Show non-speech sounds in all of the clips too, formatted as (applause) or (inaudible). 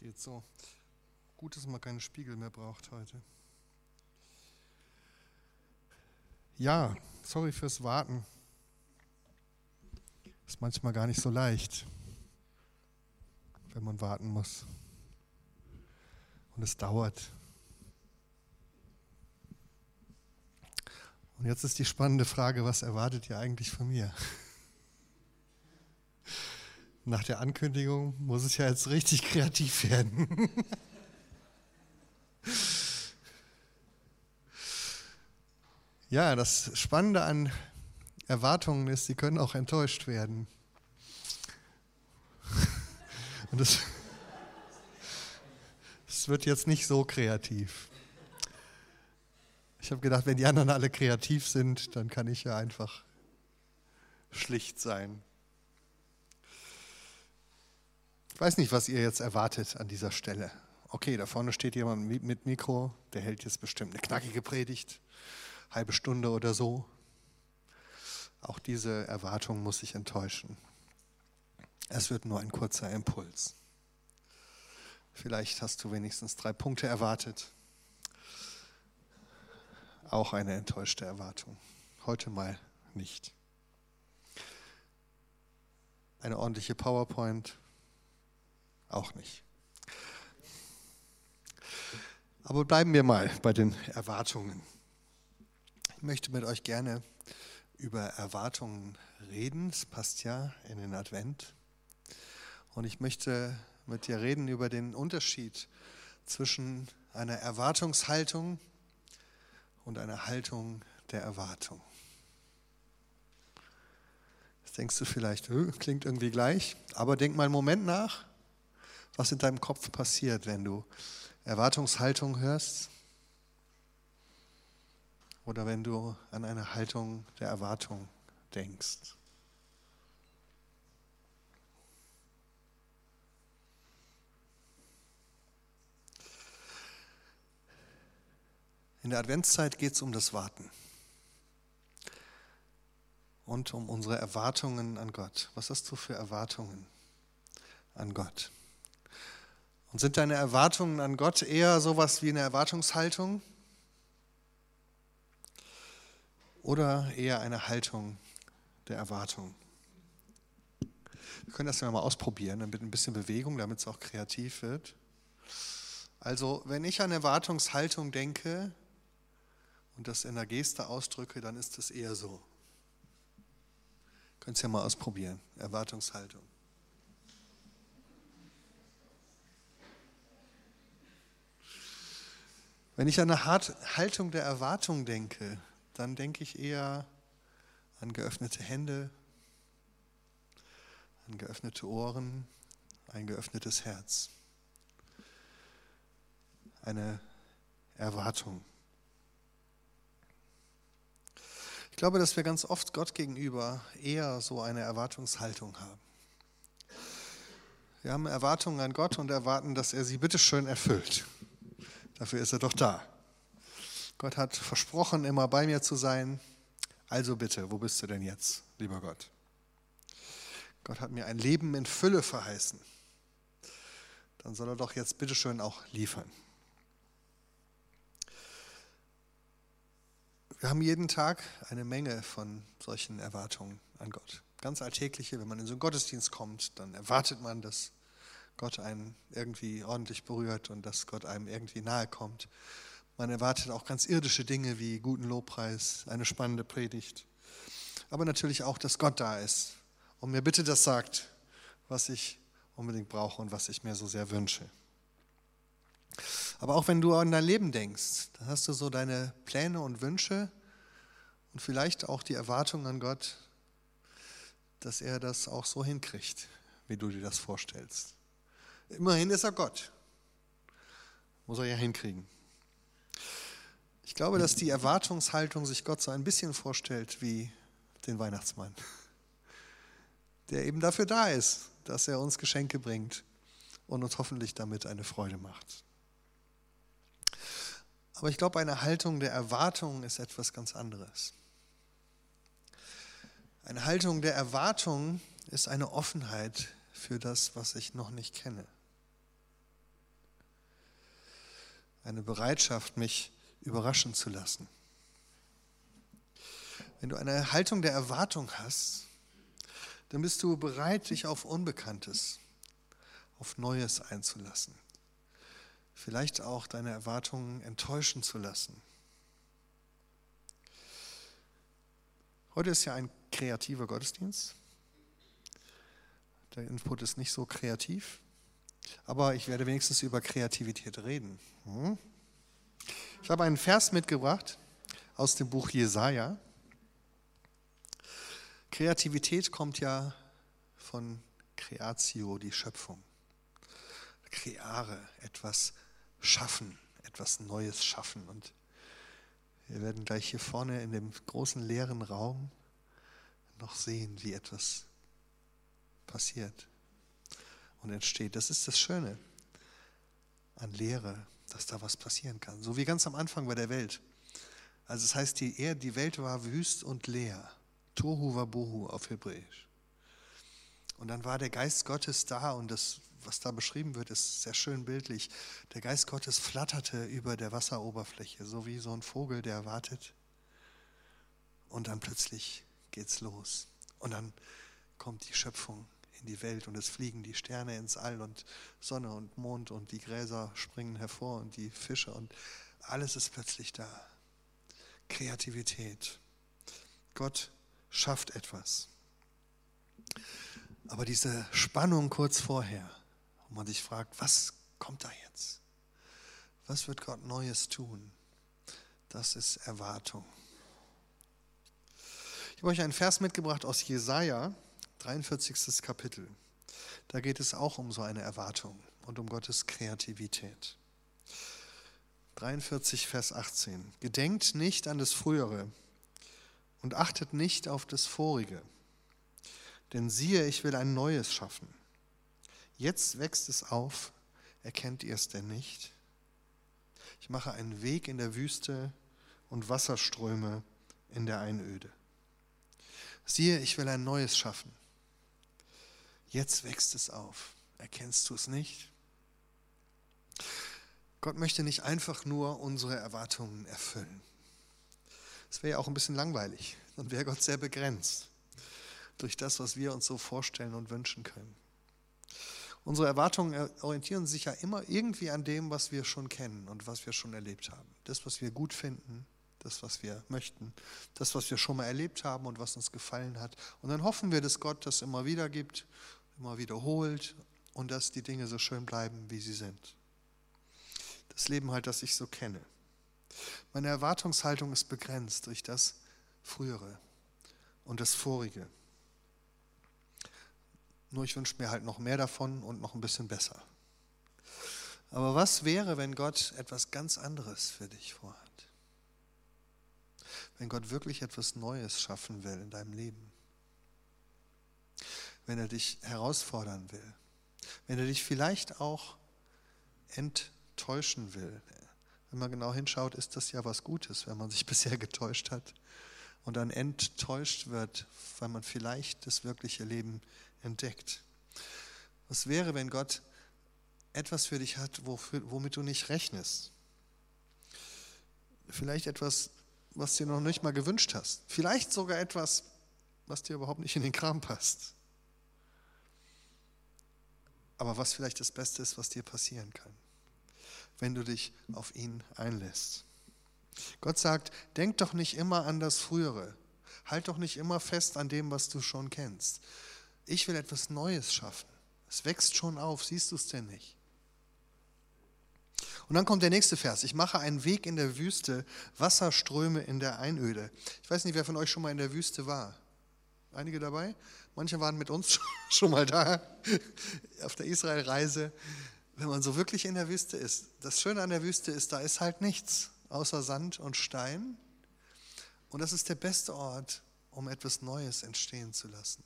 Geht so. Gut, dass man keine Spiegel mehr braucht heute. Ja, sorry fürs Warten. Ist manchmal gar nicht so leicht, wenn man warten muss. Und es dauert. Und jetzt ist die spannende Frage, was erwartet ihr eigentlich von mir? (laughs) Nach der Ankündigung muss es ja jetzt richtig kreativ werden. (laughs) ja, das Spannende an Erwartungen ist, sie können auch enttäuscht werden. (laughs) Und es, (laughs) es wird jetzt nicht so kreativ. Ich habe gedacht, wenn die anderen alle kreativ sind, dann kann ich ja einfach schlicht sein. Ich weiß nicht, was ihr jetzt erwartet an dieser Stelle. Okay, da vorne steht jemand mit Mikro, der hält jetzt bestimmt eine knackige Predigt, halbe Stunde oder so. Auch diese Erwartung muss ich enttäuschen. Es wird nur ein kurzer Impuls. Vielleicht hast du wenigstens drei Punkte erwartet auch eine enttäuschte Erwartung. Heute mal nicht. Eine ordentliche PowerPoint auch nicht. Aber bleiben wir mal bei den Erwartungen. Ich möchte mit euch gerne über Erwartungen reden. Es passt ja in den Advent. Und ich möchte mit dir reden über den Unterschied zwischen einer Erwartungshaltung und eine Haltung der Erwartung. Jetzt denkst du vielleicht, klingt irgendwie gleich, aber denk mal einen Moment nach, was in deinem Kopf passiert, wenn du Erwartungshaltung hörst oder wenn du an eine Haltung der Erwartung denkst. In der Adventszeit geht es um das Warten und um unsere Erwartungen an Gott. Was hast du für Erwartungen an Gott? Und sind deine Erwartungen an Gott eher sowas wie eine Erwartungshaltung oder eher eine Haltung der Erwartung? Wir können das ja mal ausprobieren, mit ein bisschen Bewegung, damit es auch kreativ wird. Also, wenn ich an Erwartungshaltung denke, und das in der Geste ausdrücke, dann ist es eher so. Könnt ihr ja mal ausprobieren. Erwartungshaltung. Wenn ich an eine Haltung der Erwartung denke, dann denke ich eher an geöffnete Hände, an geöffnete Ohren, ein geöffnetes Herz. Eine Erwartung. Ich glaube, dass wir ganz oft Gott gegenüber eher so eine Erwartungshaltung haben. Wir haben Erwartungen an Gott und erwarten, dass er sie bitteschön erfüllt. Dafür ist er doch da. Gott hat versprochen, immer bei mir zu sein. Also bitte, wo bist du denn jetzt, lieber Gott? Gott hat mir ein Leben in Fülle verheißen. Dann soll er doch jetzt bitteschön auch liefern. Wir haben jeden Tag eine Menge von solchen Erwartungen an Gott. Ganz alltägliche, wenn man in so einen Gottesdienst kommt, dann erwartet man, dass Gott einen irgendwie ordentlich berührt und dass Gott einem irgendwie nahe kommt. Man erwartet auch ganz irdische Dinge wie guten Lobpreis, eine spannende Predigt. Aber natürlich auch, dass Gott da ist und mir bitte das sagt, was ich unbedingt brauche und was ich mir so sehr wünsche. Aber auch wenn du an dein Leben denkst, dann hast du so deine Pläne und Wünsche und vielleicht auch die Erwartung an Gott, dass er das auch so hinkriegt, wie du dir das vorstellst. Immerhin ist er Gott. Muss er ja hinkriegen. Ich glaube, dass die Erwartungshaltung sich Gott so ein bisschen vorstellt wie den Weihnachtsmann, der eben dafür da ist, dass er uns Geschenke bringt und uns hoffentlich damit eine Freude macht. Aber ich glaube, eine Haltung der Erwartung ist etwas ganz anderes. Eine Haltung der Erwartung ist eine Offenheit für das, was ich noch nicht kenne. Eine Bereitschaft, mich überraschen zu lassen. Wenn du eine Haltung der Erwartung hast, dann bist du bereit, dich auf Unbekanntes, auf Neues einzulassen. Vielleicht auch deine Erwartungen enttäuschen zu lassen. Heute ist ja ein kreativer Gottesdienst. Der Input ist nicht so kreativ, aber ich werde wenigstens über Kreativität reden. Hm? Ich habe einen Vers mitgebracht aus dem Buch Jesaja. Kreativität kommt ja von Creatio, die Schöpfung. Creare, etwas schaffen, etwas Neues schaffen. Und wir werden gleich hier vorne in dem großen leeren Raum noch sehen, wie etwas passiert und entsteht. Das ist das Schöne an Lehre, dass da was passieren kann. So wie ganz am Anfang bei der Welt. Also es das heißt, die, Erde, die Welt war wüst und leer. Tohu Wabohu auf Hebräisch. Und dann war der Geist Gottes da und das, was da beschrieben wird, ist sehr schön bildlich. Der Geist Gottes flatterte über der Wasseroberfläche, so wie so ein Vogel, der wartet. Und dann plötzlich geht's los. Und dann kommt die Schöpfung in die Welt und es fliegen die Sterne ins All und Sonne und Mond und die Gräser springen hervor und die Fische und alles ist plötzlich da. Kreativität. Gott schafft etwas. Aber diese Spannung kurz vorher, wo man sich fragt, was kommt da jetzt? Was wird Gott Neues tun? Das ist Erwartung. Ich habe euch einen Vers mitgebracht aus Jesaja, 43. Kapitel. Da geht es auch um so eine Erwartung und um Gottes Kreativität. 43, Vers 18. Gedenkt nicht an das Frühere und achtet nicht auf das Vorige. Denn siehe, ich will ein Neues schaffen. Jetzt wächst es auf, erkennt ihr es denn nicht? Ich mache einen Weg in der Wüste und Wasserströme in der Einöde. Siehe, ich will ein Neues schaffen. Jetzt wächst es auf. Erkennst du es nicht? Gott möchte nicht einfach nur unsere Erwartungen erfüllen. Das wäre ja auch ein bisschen langweilig. Dann wäre Gott sehr begrenzt durch das, was wir uns so vorstellen und wünschen können. Unsere Erwartungen orientieren sich ja immer irgendwie an dem, was wir schon kennen und was wir schon erlebt haben. Das, was wir gut finden, das, was wir möchten, das, was wir schon mal erlebt haben und was uns gefallen hat. Und dann hoffen wir, dass Gott das immer wieder gibt, immer wiederholt und dass die Dinge so schön bleiben, wie sie sind. Das Leben halt, das ich so kenne. Meine Erwartungshaltung ist begrenzt durch das Frühere und das Vorige. Nur ich wünsche mir halt noch mehr davon und noch ein bisschen besser. Aber was wäre, wenn Gott etwas ganz anderes für dich vorhat? Wenn Gott wirklich etwas Neues schaffen will in deinem Leben? Wenn er dich herausfordern will? Wenn er dich vielleicht auch enttäuschen will? Wenn man genau hinschaut, ist das ja was Gutes, wenn man sich (laughs) bisher getäuscht hat und dann enttäuscht wird, weil man vielleicht das wirkliche Leben entdeckt. Was wäre, wenn Gott etwas für dich hat, womit du nicht rechnest? Vielleicht etwas, was dir noch nicht mal gewünscht hast. Vielleicht sogar etwas, was dir überhaupt nicht in den Kram passt. Aber was vielleicht das Beste ist, was dir passieren kann wenn du dich auf ihn einlässt. Gott sagt, denk doch nicht immer an das Frühere. Halt doch nicht immer fest an dem, was du schon kennst. Ich will etwas Neues schaffen. Es wächst schon auf, siehst du es denn nicht? Und dann kommt der nächste Vers. Ich mache einen Weg in der Wüste, Wasserströme in der Einöde. Ich weiß nicht, wer von euch schon mal in der Wüste war. Einige dabei? Manche waren mit uns (laughs) schon mal da auf der Israelreise wenn man so wirklich in der Wüste ist, das Schöne an der Wüste ist, da ist halt nichts außer Sand und Stein. Und das ist der beste Ort, um etwas Neues entstehen zu lassen.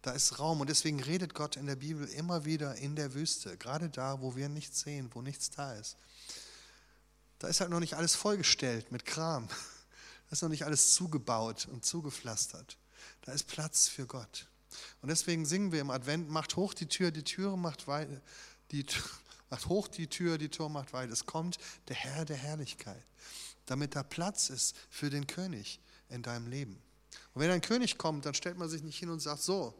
Da ist Raum und deswegen redet Gott in der Bibel immer wieder in der Wüste, gerade da, wo wir nichts sehen, wo nichts da ist. Da ist halt noch nicht alles vollgestellt mit Kram. Da ist noch nicht alles zugebaut und zugepflastert. Da ist Platz für Gott. Und deswegen singen wir im Advent, macht hoch die Tür, die Türe macht weit, die, (laughs) Macht hoch die Tür, die Tor macht weit. Es kommt der Herr der Herrlichkeit, damit da Platz ist für den König in deinem Leben. Und wenn ein König kommt, dann stellt man sich nicht hin und sagt, so,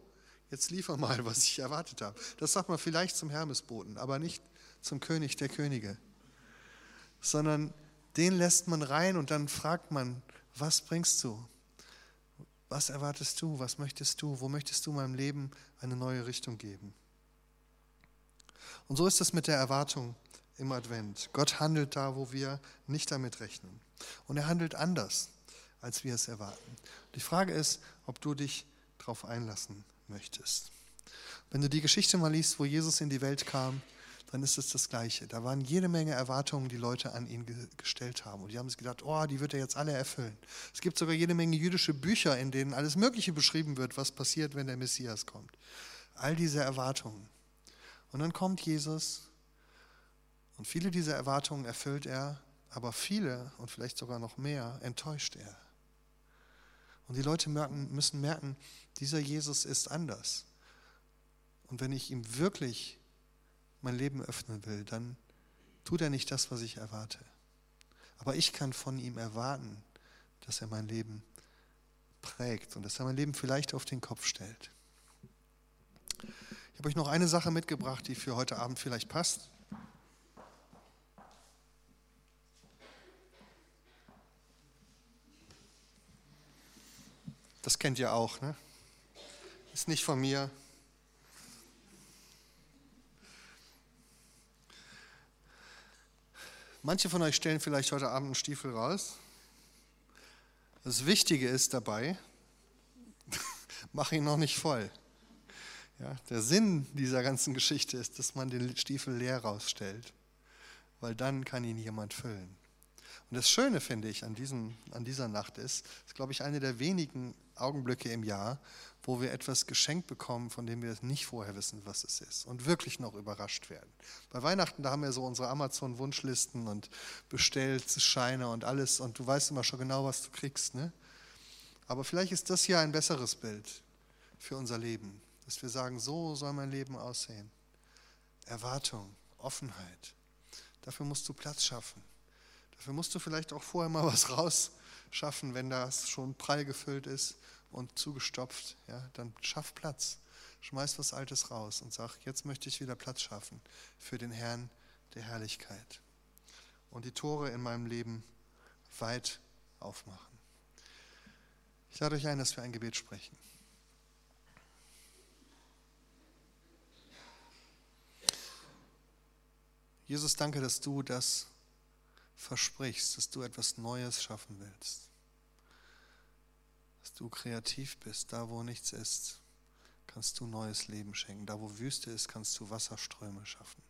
jetzt liefer mal, was ich erwartet habe. Das sagt man vielleicht zum Hermesboten, aber nicht zum König der Könige. Sondern den lässt man rein und dann fragt man, was bringst du? Was erwartest du? Was möchtest du? Wo möchtest du meinem Leben eine neue Richtung geben? Und so ist es mit der Erwartung im Advent. Gott handelt da, wo wir nicht damit rechnen. Und er handelt anders, als wir es erwarten. Die Frage ist, ob du dich darauf einlassen möchtest. Wenn du die Geschichte mal liest, wo Jesus in die Welt kam, dann ist es das Gleiche. Da waren jede Menge Erwartungen, die Leute an ihn gestellt haben. Und die haben sich gedacht, oh, die wird er jetzt alle erfüllen. Es gibt sogar jede Menge jüdische Bücher, in denen alles Mögliche beschrieben wird, was passiert, wenn der Messias kommt. All diese Erwartungen. Und dann kommt Jesus und viele dieser Erwartungen erfüllt er, aber viele und vielleicht sogar noch mehr enttäuscht er. Und die Leute merken, müssen merken, dieser Jesus ist anders. Und wenn ich ihm wirklich mein Leben öffnen will, dann tut er nicht das, was ich erwarte. Aber ich kann von ihm erwarten, dass er mein Leben prägt und dass er mein Leben vielleicht auf den Kopf stellt. Ich habe euch noch eine Sache mitgebracht, die für heute Abend vielleicht passt. Das kennt ihr auch, ne? Ist nicht von mir. Manche von euch stellen vielleicht heute Abend einen Stiefel raus. Das Wichtige ist dabei, (laughs) mach ihn noch nicht voll. Ja, der Sinn dieser ganzen Geschichte ist, dass man den Stiefel leer rausstellt, weil dann kann ihn jemand füllen. Und das Schöne finde ich an, diesem, an dieser Nacht ist, ist glaube ich eine der wenigen Augenblicke im Jahr, wo wir etwas geschenkt bekommen, von dem wir nicht vorher wissen, was es ist und wirklich noch überrascht werden. Bei Weihnachten, da haben wir so unsere Amazon-Wunschlisten und Bestellscheine und alles und du weißt immer schon genau, was du kriegst. Ne? Aber vielleicht ist das hier ein besseres Bild für unser Leben, dass wir sagen, so soll mein Leben aussehen. Erwartung, Offenheit. Dafür musst du Platz schaffen. Dafür musst du vielleicht auch vorher mal was (laughs) rausschaffen, wenn das schon prall gefüllt ist und zugestopft, ja, dann schaff Platz. Schmeiß was Altes raus und sag, jetzt möchte ich wieder Platz schaffen für den Herrn der Herrlichkeit. Und die Tore in meinem Leben weit aufmachen. Ich lade euch ein, dass wir ein Gebet sprechen. Jesus, danke, dass du das versprichst, dass du etwas Neues schaffen willst dass du kreativ bist. Da, wo nichts ist, kannst du neues Leben schenken. Da, wo Wüste ist, kannst du Wasserströme schaffen.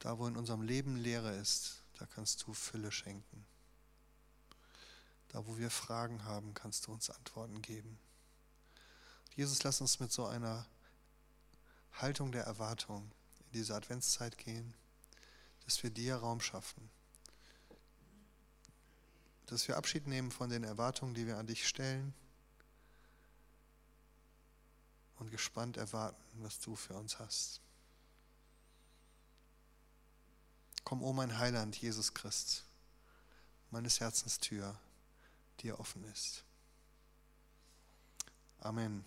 Da, wo in unserem Leben Leere ist, da kannst du Fülle schenken. Da, wo wir Fragen haben, kannst du uns Antworten geben. Jesus, lass uns mit so einer Haltung der Erwartung in diese Adventszeit gehen, dass wir dir Raum schaffen dass wir Abschied nehmen von den Erwartungen, die wir an dich stellen und gespannt erwarten, was du für uns hast. Komm, o oh mein Heiland, Jesus Christ, meines Herzens Tür dir offen ist. Amen.